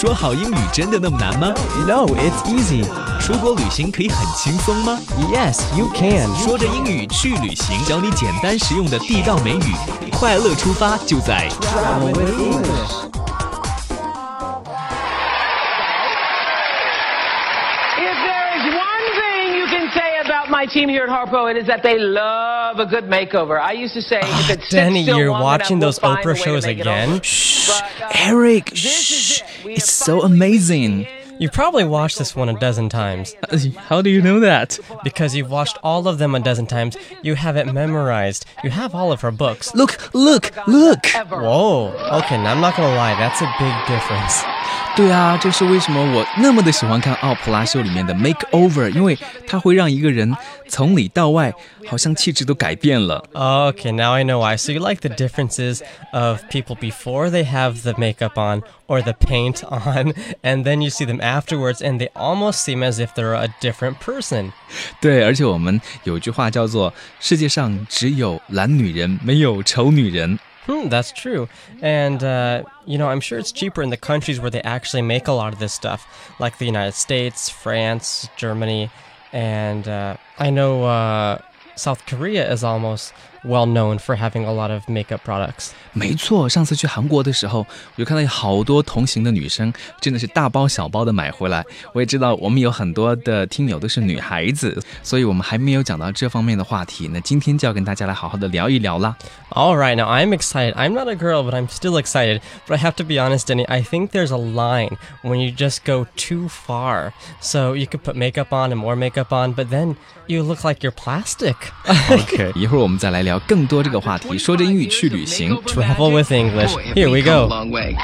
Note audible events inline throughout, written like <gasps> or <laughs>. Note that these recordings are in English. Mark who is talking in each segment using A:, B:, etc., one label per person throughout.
A: 说好英语真的那么难吗
B: ？No, it's easy.
A: 出国旅行可以很轻松吗
B: ？Yes, you can.
A: 说着英语去旅行，教你简单实用的地道美语，快乐出发就在
B: Travel with English.
C: My team here at Harpo, it is that they love a good makeover. I used to say, if it sits
B: Danny,
C: still
B: you're watching
C: enough,
B: those
C: we'll find
B: Oprah shows
C: make it
B: again?
A: Shh,
C: But, uh,
A: Erik,
C: this is
A: shh.
C: it.
A: It's so amazing.
B: You've probably watched this one a dozen times.
A: How do you know that?
B: Because you've watched all of them a dozen times, you have it memorized. You have all of her books.
A: Look, look, look.
B: Whoa. Okay, now I'm not gonna lie, that's a big difference.
A: 对啊，这是为什么我那么的喜欢看奥普拉秀里面的 makeover，因为它会让一个人从里到外好像气质都改变了。
B: Okay, now I know why. So you like the differences of people before they have the makeup on or the paint on, <laughs> and then you see them afterwards and they almost seem as if they're a different person.
A: 对，而且我们有一句话叫做“世界上只有懒女人，没有丑女人
B: Hmm, that's true. And, uh, you know, I'm sure it's cheaper in the countries where they actually make a lot of this stuff, like the United States, France, Germany, and uh, I know uh, South Korea is almost well known for having a lot of makeup products.
A: ”。没错，上次去韩国的时候，我就看到有好多同行的女生，真的是大包小包的买回来。我也知道我们有很多的听友都是女孩子，所以我们还没有讲到这方面的话题。那今天就要跟大家来好好的聊一聊啦。
B: All right, now I'm excited. I'm not a girl, but I'm still excited. But I have to be honest, Denny, I think there's a line when you just go too far. So you could put makeup on and more makeup on, but then you look like you're plastic. <laughs>
A: OK，一会儿我们再来 <laughs> 聊更多这个话题。说着英语去旅行
B: ，Travel with English. Here we go.
D: long way.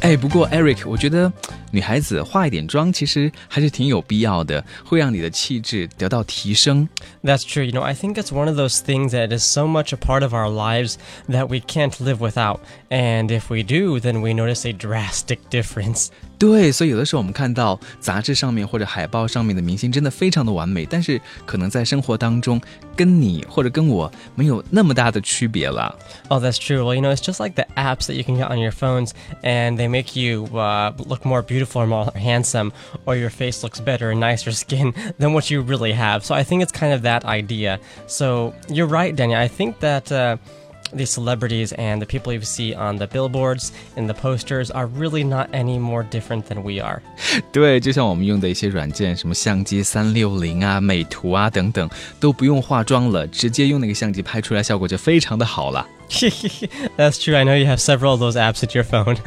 A: 哎，不过 Eric，我觉得女孩子化一点妆其实还是挺有必要的，会让你的气质得到提升。
B: That's true. You know, I think it's one of those things that is so much a part of our lives that we can't live without. And if we do, then we notice a drastic difference.
A: 对，所以有的时候我们看到杂志上面或者海报上面的明星真的非常的完美，但是可能在生活当中跟你或者跟我没有那么大的区别了。
B: Oh, that's true. Well, you know, it's just like the apps that you can get on your phones, and they make you uh, look more beautiful or more handsome, or your face looks better and nicer skin <laughs> than what you really have. So I think it's kind of that idea. So you're right, Daniel. I think that. Uh, the celebrities and the people you see on the billboards and the posters are really not any more different than we are.
A: 对，就像我们用的一些软件，什么相机三六零啊、美图啊等等，都不用化妆了，直接用那个相机拍出来，效果就非常的好了。 <laughs>
B: That's true. I know you have several of those apps at your phone.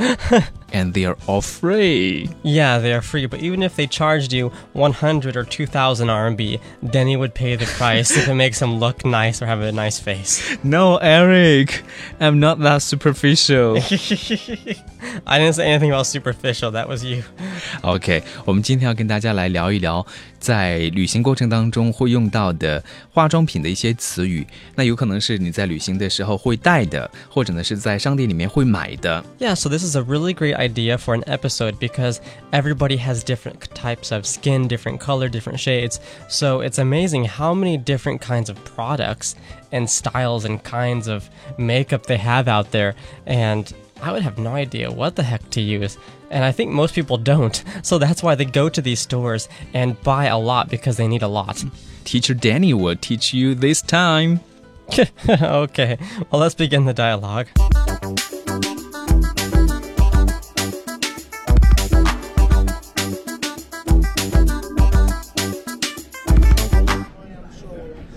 B: <laughs>
A: And they are all free.
B: Yeah, they are free, but even if they charged you 100 or 2000 RMB, Denny would pay the price if it makes him look nice or have a nice face. <laughs>
A: No, Eric, I'm not that superficial.
B: I didn't say anything about superficial, that was you.
A: OK，我们今天要跟大家来聊一聊， 在旅行过程当中会用到的化妆品的一些词语。那有可能是你在旅行的时候会带的，或者呢是在商店里面会买的。
B: Yeah, so this is a really great idea for an episode because everybody has different types of skin, different color, different shades. So it's amazing how many different kinds of products and styles and kinds of makeup they have out there. And I would have no idea what the heck to use. And I think most people don't. So that's why they go to these stores and buy a lot because they need a lot.
A: Teacher Danny will teach you this time. <laughs>
B: okay, well, let's begin the dialogue.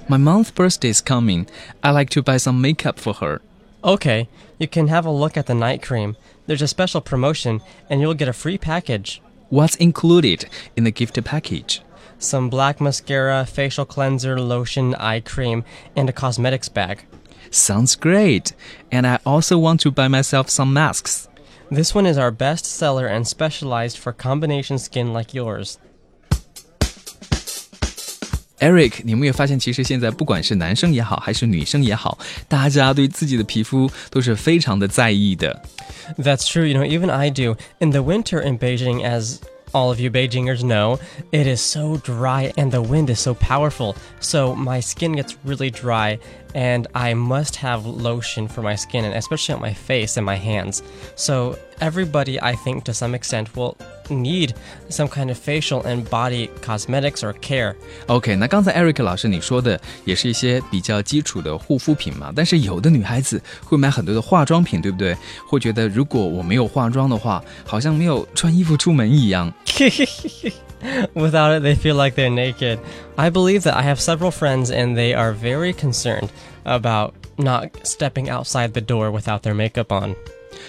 A: My mom's birthday is coming. I like to buy some makeup for her.
B: Okay, you can have a look at the night cream. There's a special promotion, and you'll get a free package.
A: What's included in the gift package?
B: Some black mascara, facial cleanser, lotion, eye cream, and a cosmetics bag.
A: Sounds great. And I also want to buy myself some masks.
B: This one is our best seller and specialized for combination skin like yours.
A: Erik，你有没有发现，其实现在不管是男生也好，还是女生也好，大家对自己的皮肤都是非常的在意的。
B: That's true. You know, even I do. In the winter in Beijing, as all of you Beijingers know, it is so dry and the wind is so powerful. So my skin gets really dry and I must have lotion for my skin and especially on my face and my hands. So everybody, I think, to some extent, will need some kind of facial and body cosmetics or care.
A: OK，那刚才 Erik 老师你说的也是一些比较基础的护肤品嘛，但是有的女孩子会买很多的化妆品，对不对？会觉得如果我没有化妆的话，好像没有穿衣服出门一样。
B: Without <laughs> it, they feel like they're naked. I believe that I have several friends and they are very concerned about not stepping outside the door without their makeup on.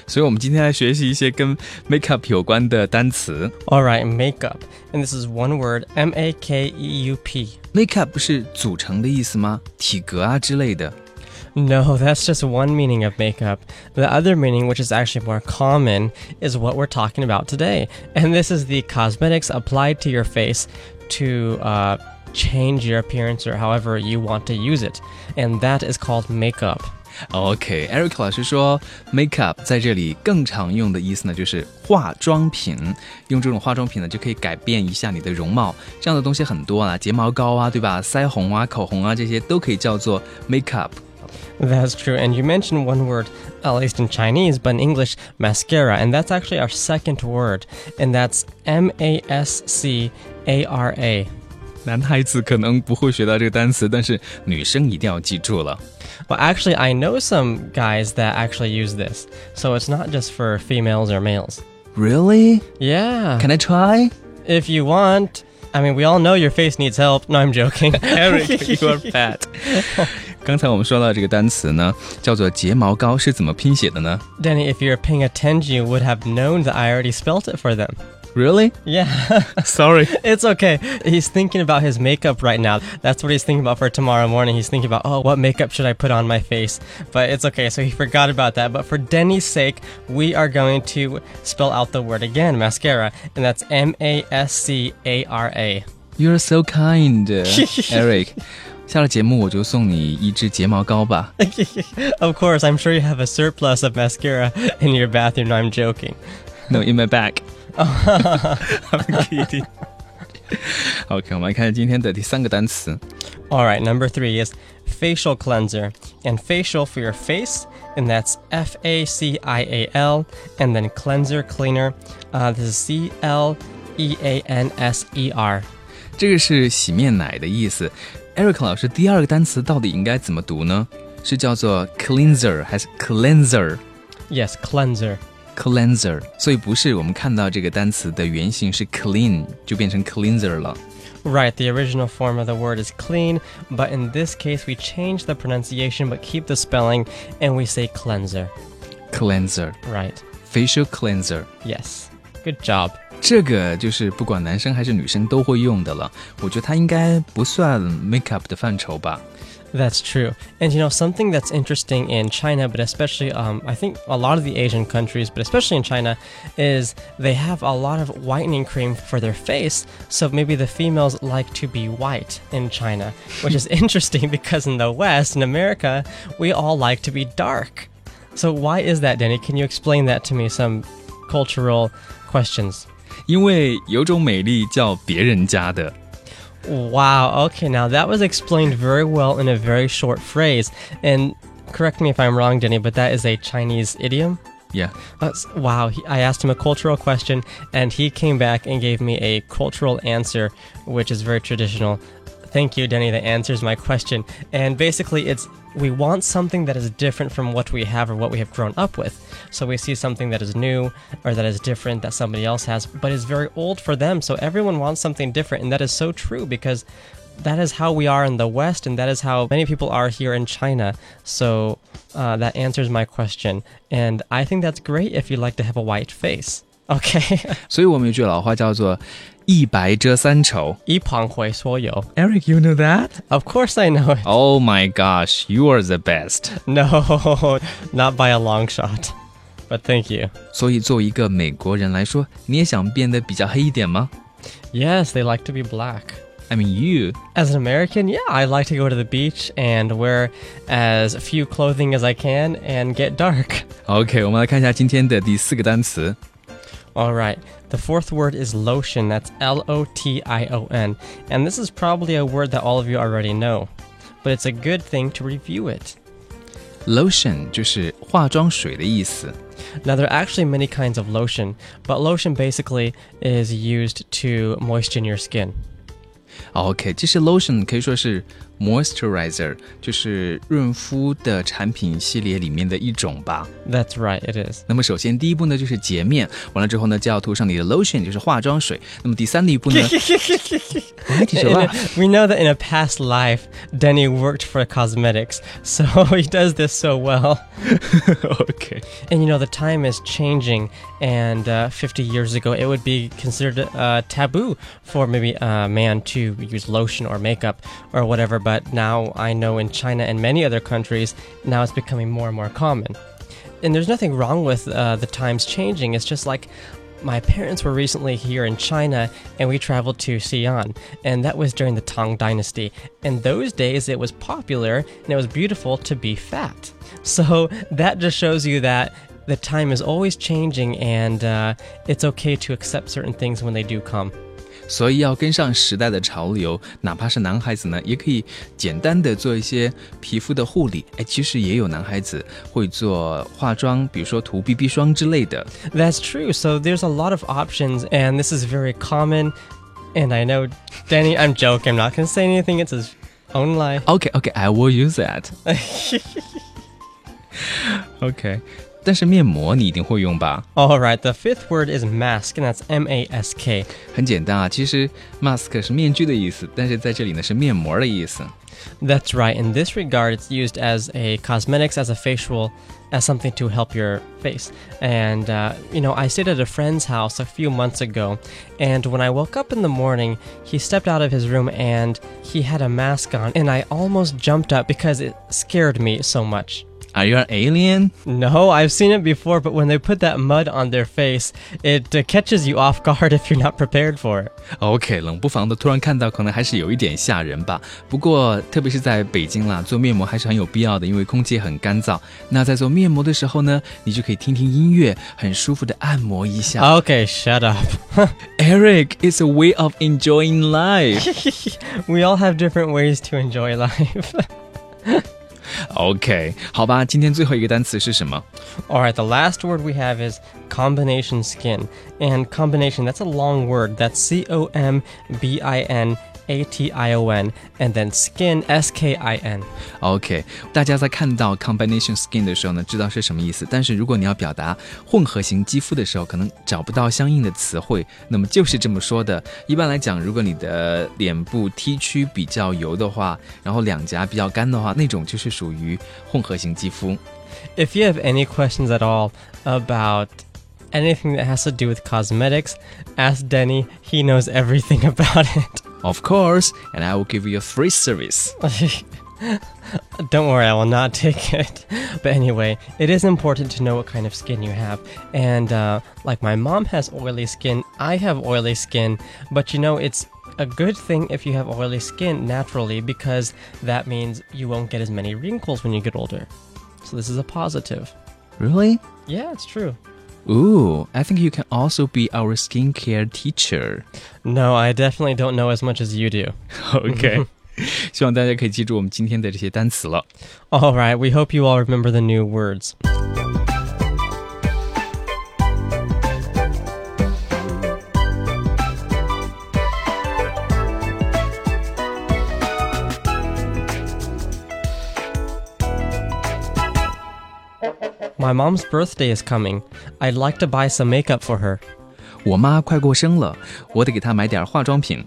A: 所以，我们今天来学习一些跟 makeup 有关的单词。
B: All right, makeup. And this is one word M A K E U P.
A: makeup 是组成的意思吗？体格啊之类的。
B: No, that's just one meaning of makeup. The other meaning, which is actually more common, is what we're talking about today. And this is the cosmetics applied to your face to uh, change your appearance or however you want to use it. And that is called makeup.
A: OK，Erik、okay, 老师说，makeup 在这里更常用的意思呢，就是化妆品。用这种化妆品呢，就可以改变一下你的容貌。这样的东西很多啊，睫毛膏啊，对吧？腮红啊、口红啊，这些都可以叫做 makeup。
B: That's true. And you mentioned one word, at least in Chinese, but in English, mascara. And that's actually our second word. And that's M A S C A R A.
A: 男孩子可能不会学到这个单词，但是女生一定要记住了。
B: Well, actually, I know some guys that actually use this, so it's not just for females or males.
A: Really?
B: Yeah.
A: Can I try?
B: If you want. I mean, we all know your face needs help. No, I'm joking. <laughs>
A: Erik, you are fat. <laughs> 刚才我们说到这个单词呢，叫做睫毛膏，是怎么拼写的呢
B: ？Danny, if you're paying attention, you would have known that I already spelt it for them.
A: Really?
B: Yeah. <laughs>
A: Sorry.
B: It's okay. He's thinking about his makeup right now. That's what he's thinking about for tomorrow morning. He's thinking about, oh, what makeup should I put on my face? But it's okay. So he forgot about that. But for Denny's sake, we are going to spell out the word again mascara. And that's M A S C A R A.
A: You're so kind, uh, <laughs> Erik. 下了节目我就送你一支睫毛膏吧。
B: of <laughs> course, I'm sure you have a surplus of mascara in your bathroom. I'm joking.
A: No, in my bag. <laughs> I'm kidding. okay, 我们来看今天的第三个单词。
B: All right, number three is facial cleanser, and facial for your face, and that's F A C I A L, and then cleanser cleaner, uh, this is C L E A N S E R.
A: 这个是洗面奶的意思。Erik 老师，第二个单词到底应该怎么读呢？是叫做 cleanser 还是 cleanser？Yes,
B: cleanser cleanser.
A: 所以不是我们看到这个单词的原型是 clean，就变成 cleanser 了。
B: Right, the original form of the word is clean, but in this case, we change the pronunciation but keep the spelling and we say cleanser.
A: cleanser
B: Right.
A: facial cleanser，
B: Yes. Good job.
A: 这个就是不管男生还是女生都会用的了。我觉得它应该不算 makeup 的范畴吧。
B: That's true. And you know, something that's interesting in China, but especially, um, I think a lot of the Asian countries, but especially in China, is they have a lot of whitening cream for their face. So maybe the females like to be white in China, which is interesting <laughs> because in the West, in America, we all like to be dark. So why is that, Danny? Can you explain that to me? Some cultural questions.
A: 因为有种美丽叫别人家的。
B: Wow. Okay. Now that was explained very well in a very short phrase. And correct me if I'm wrong, Denny, but that is a Chinese idiom. Yeah，Uh, wow. He, I asked him a cultural question, and he came back and gave me a cultural answer, which is very traditional. Thank you, Denny. That answers my question. And basically, it's we want something that is different from what we have or what we have grown up with. So we see something that is new or that is different that somebody else has, but is very old for them. So everyone wants something different, and that is so true because that is how we are in the West, and that is how many people are here in China. So uh, that answers my question, and I think that's great if you like to have a white face. <laughs> Okay. <laughs>
A: 所以我们有句老话叫做“ 一白遮三丑. Erik, you know that?
B: Of course I know it.
A: Oh my gosh, you are the best. <laughs>
B: No, not by a long shot. But thank you.
A: 所以作为一个美国人来说，你也想变得比较黑一点吗
B: ？Yes, they like to be black.
A: I mean, you.
B: As an American, yeah, I like to go to the beach and wear as few clothing as I can and get dark. <laughs>
A: OK，我们来看一下今天的第四个单词
B: All right. The fourth word is lotion. That's L O T I O N. And this is probably a word that all of you already know, but it's a good thing to review it.
A: Lotion 就是化妆水的意思。
B: Now, there are actually many kinds of lotion, but lotion basically is used to moisten your skin.
A: OK，其实 lotion 可以说是 moisturizer，就是润肤的产品系列里面的一种吧。
B: That's right, it is.
A: 那么首先第一步呢就是洁面，完了之后呢就要涂上你的 <laughs> lotion，<laughs> 就是化妆水。那么第三的一步呢，<laughs> 哎，你说
B: In
A: 吧
B: a- we know that in a past life, Denny worked for cosmetics, so he does this so well.
A: OK，
B: And you know, the time is changing, and uh, 50 years ago, it would be considered uh, taboo for maybe a man to use lotion or makeup or whatever. But now I know in China and many other countries, now it's becoming more and more common. And there's nothing wrong with uh, the times changing. It's just like my parents were recently here in China and we traveled to Xi'an, and that was during the Tang Dynasty. In those days it was popular and it was beautiful to be fat. <laughs> So that just shows you that the time is always changing and uh, it's okay to accept certain things when they do come.
A: 所以要跟上时代的潮流，哪怕是男孩子呢，也可以简单的做一些皮肤的护理。哎，其实也有男孩子会做化妆，比如说涂 BB 霜之类的。
B: That's true. So there's a lot of options, and this is very common. And I know, Danny, I'm joking. I'm not going to say anything. It's his own life.
A: OK OK，I will use that <laughs> 。OK， 但是面膜你一定会用吧？
B: All right, the fifth word is mask, and that's M A S K.
A: 很简单啊，其实 mask 是面具的意思，但是在这里呢是面膜的意思。
B: That's right. In this regard, it's used as a cosmetics, as a facial, as something to help your face. And, uh, you know, I stayed at a friend's house a few months ago, and when I woke up in the morning, he stepped out of his room and he had a mask on, and I almost jumped up because it scared me so much.
A: Are you an alien?
B: No, I've seen it before, but when they put that mud on their face, it uh, catches you off guard <laughs> if you're not prepared for it.
A: Okay, 冷不防的突然看到，可能还是有一点吓人吧。不过，特别是在北京啦，做面膜还是很有必要的，因为空气很干燥。那在做面膜的时候呢，你就可以听听音乐，很舒服的按摩一下。
B: Okay, shut up. <laughs>
A: Erik, it's a way of enjoying life. <laughs>
B: we all have different ways to enjoy life.
A: OK，好吧，今天最后一个单词是什么？
B: All right, the last word we have is combination skin. And combination, that's a long word. That's C O M B I N A T I O N. And then skin, S K I N.
A: OK，大家在看到 combination skin 的时候呢，知道是什么意思。但是如果你要表达混合型肌肤的时候，可能找不到相应的词汇，那么就是这么说的。一般来讲，如果你的脸部 T 区比较油的话，然后两颊比较干的话，那种就是属于混合型肌肤。
B: If you have any questions at all about anything that has to do with cosmetics, ask Denny. He knows everything <laughs> about it.
A: Of course, and I will give you a free service. <laughs>
B: Don't worry, I will not <laughs> take it. But anyway, it is important to know what kind of skin you have. And uh, like my mom has oily skin, I have oily skin. But you know, it's a good thing if you have oily skin naturally because that means you won't get as many wrinkles when you get older. So this is a positive.
A: Really?
B: Yeah, it's true.
A: Ooh, I think you can also be our skincare teacher.
B: No, I definitely don't know as much as you do. <laughs>
A: OK，<laughs> 希望大家可以记住我们今天的这些单词了。
B: All right, we hope you all remember the new words. My mom's birthday is coming. I'd like to buy some makeup for her.
A: 我妈快过生了，我得给她买点化妆品。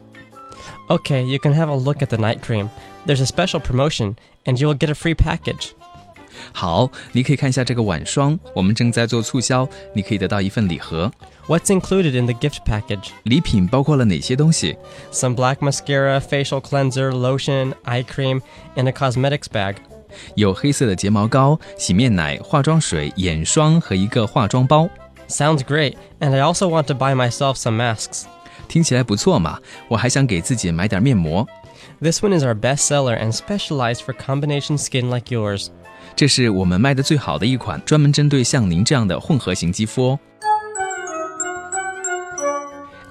B: Okay, you can have a look at the night cream. There's a special promotion, and you will get a free package.
A: 好，你可以看一下这个晚霜，我们正在做促销，你可以得到一份礼盒。
B: What's included in the gift package?
A: 礼品包括了哪些东西？
B: Some black mascara, facial cleanser, lotion, eye cream, and a cosmetics bag.
A: 有黑色的睫毛膏、洗面奶、化妆水、眼霜和一个化妆包。
B: Sounds great, and I also want to buy myself some masks.
A: 听起来不错嘛！我还想给自己买点面膜。
B: This one is our best seller and specialized for combination skin like yours.
A: 这是我们卖的最好的一款，专门针对像您这样的混合型肌肤哦。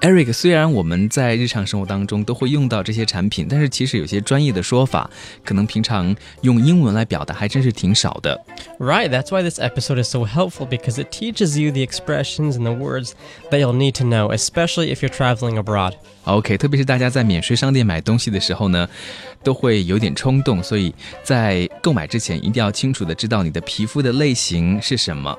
A: Eric，虽然我们在日常生活当中都会用到这些产品，但是其实有些专业的说法，可能平常用英文来表达还真是挺少的。
B: Right, that's why this episode is so helpful because it teaches you the expressions and the words that you'll need to know, especially if you're traveling abroad.
A: OK，特别是大家在免税商店买东西的时候呢，都会有点冲动，所以在购买之前一定要清楚的知道你的皮肤的类型是什么。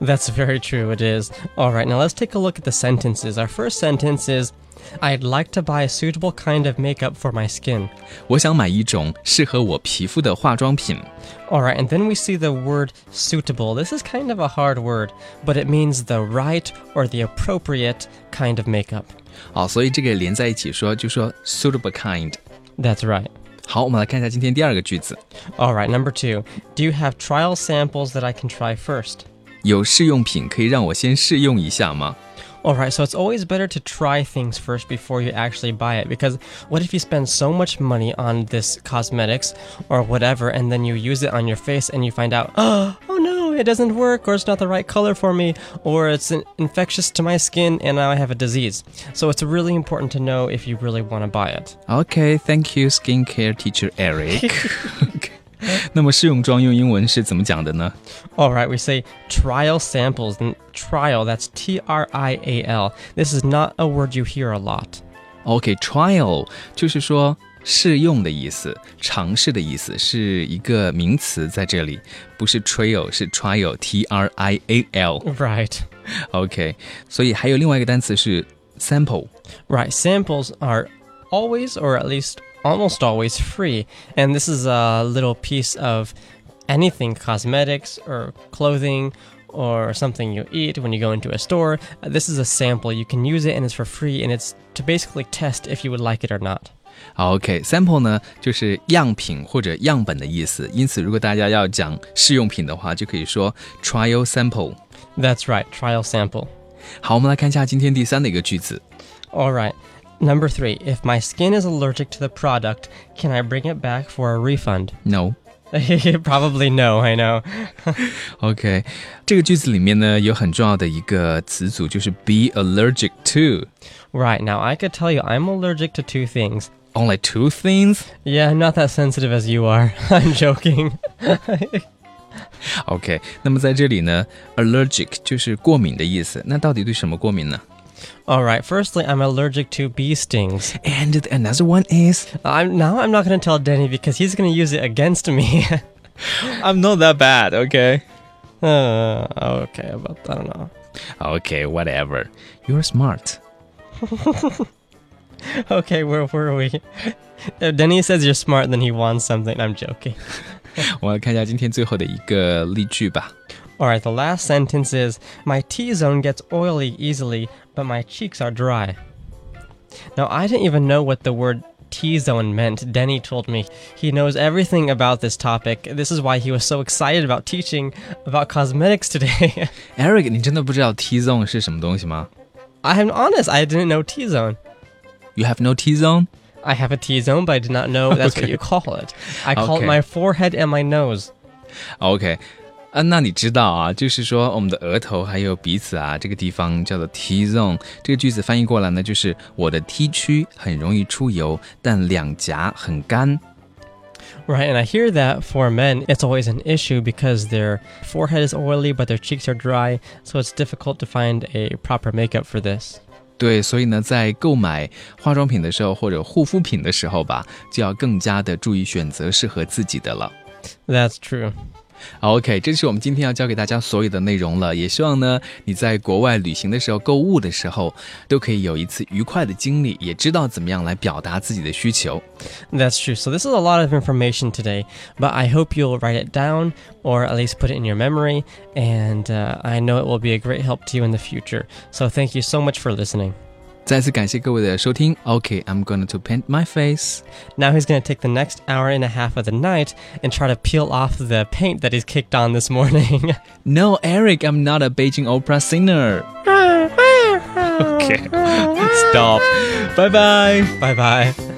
B: That's very true, it is. All right, now let's take a look at the sentences. Our first sentence is I'd like to buy a suitable kind of makeup for my skin.
A: 我想买一种适合我皮肤的化妆品。
B: All right, and then we see the word suitable. This is kind of a hard word, but it means the right or the appropriate kind of makeup.
A: 好，所以这个连在一起说，就说 suitable kind。
B: That's right.
A: 好，我们来看一下今天第二个句子，
B: All right, number two. Do you have trial samples that I can try first?
A: 有试用品可以让我先试用一下吗
B: ？All right, so it's always better to try things first before you actually buy it because what if you spend so much money on this cosmetics or whatever and then you use it on your face and you find out, oh, <gasps> oh no, it doesn't work or it's not the right color for me or it's infectious to my skin and now I have a disease. So it's really important to know if you really want to buy it.
A: Okay, thank you, skincare teacher Erik. <laughs> <laughs> <laughs> 那么试用装用英文是怎么讲的呢？
B: All right, we say trial samples and trial, that's T R I A L. This is not a word you hear a lot.
A: OK，trial、就是说试用的意思，尝试的意思，是一个名词在这里，不是 trial，是 trial，T R I A L。
B: Right.
A: OK，所以还有另外一个单词是 sample。
B: Right, samples are always, or at least almost always, free. And this is a little piece of anything cosmetics or clothing or something you eat when you go into a store. Uh, This is a sample. You can use it and it's for free, and it's to basically test if you would like it or not.
A: 好，OK，sample、呢就是样品或者样本的意思，因此如果大家要讲试用品的话，就可以说 trial sample。
B: That's right, trial sample.
A: 好，我们来看一下今天第三的一个句子。
B: All right. Number three, if my skin is allergic to the product, can I bring it back for a refund?
A: No。 <laughs>
B: Probably no, I know. <laughs>
A: OK，这个句子里面呢有很重要的一个词组，就是 be allergic to。
B: Right, now I could tell you I'm allergic to two things.
A: Only two things.
B: Yeah, I'm not that sensitive as you are. <laughs> I'm joking.
A: OK，那么在这里呢，allergic 就是过敏的意思。那到底对什么过敏呢
B: All right, firstly, I'm allergic to bee stings.
A: ？And another one is
B: I'm now I'm not going to tell Denny because he's going to use it against me. <laughs>
A: I'm not that bad. OK.
B: uh, okay, but I don't know.
A: OK, whatever. You're smart. <laughs>
B: Okay, where were we? <laughs> If Denny says you're smart, then he wants something. I'm joking.
A: 我们来看一下今天最后的一个例句吧。
B: Alright, the last sentence is My T zone gets oily easily, but my cheeks are dry. Now, I didn't even know what the word T zone meant, Denny told me. He knows everything about this topic. This is why he was so excited about teaching about cosmetics today. <laughs>
A: Erik, 你真的不知道 T zone 是什么东西吗
B: ？I'm honest, I didn't know T zone.
A: You have no T zone?
B: I have a T zone, but I did not know that's
A: okay.
B: what you call it. I call
A: okay.
B: it my forehead and my nose.
A: Okay, 啊，那你知道啊，就是说我们的额头还有鼻子啊，这个地方叫做 T zone。这个句子翻译过来呢，就是我的 T 区很容易出油，但两颊很干。
B: Right, and I hear that for men, it's always an issue because their forehead is oily, but their cheeks are dry, so it's difficult to find a proper makeup for this.
A: 对，所以呢，在购买化妆品的时候或者护肤品的时候吧，就要更加的注意选择适合自己的了。
B: That's true.
A: OK，这就是我们今天要教给大家所有的内容了。也希望呢，你在国外旅行的时候、购物的时候，都可以有一次愉快的经历，也知道怎么样来表达自己的需求。
B: That's true. So, this is a lot of information today, but I hope you'll write it down or at least put it in your memory, and uh, I know it will be a great help to you in the future. So, thank you so much for listening.
A: 再次感谢各位的收听。Okay, I'm going to paint my face.
B: Now he's going to take the next hour and a half of the night and try to peel off the paint that he's kicked on this morning. <laughs>
A: no, Erik, I'm not a Beijing opera singer. <laughs> okay, <laughs> stop. Bye bye.
B: Bye bye.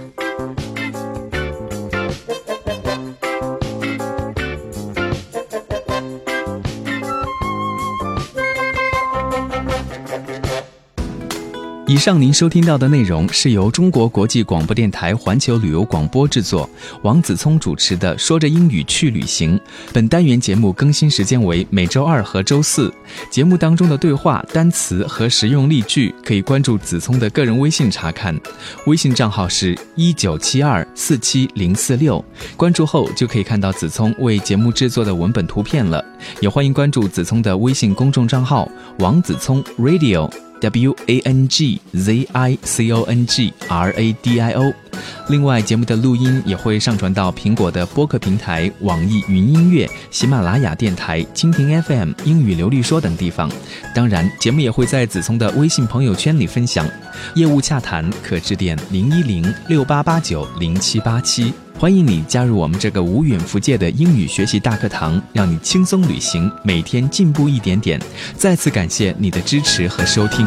A: 以上您收听到的内容是由中国国际广播电台环球旅游广播制作，王子聪主持的《说着英语去旅行》。本单元节目更新时间为每周二和周四。节目当中的对话、单词和实用例句可以关注子聪的个人微信查看，微信账号是一九七二四七零四六。关注后就可以看到子聪为节目制作的文本图片了。也欢迎关注子聪的微信公众账号王子聪 Radio。W A N G Z I C O N G R A D I O。另外，节目的录音也会上传到苹果的播客平台、网易云音乐、喜马拉雅电台、蜻蜓 FM、英语流利说等地方。当然，节目也会在子聪的微信朋友圈里分享。业务洽谈可致电零一零六八八九零七八七。欢迎你加入我们这个无远弗届的英语学习大课堂，让你轻松旅行，每天进步一点点。再次感谢你的支持和收听。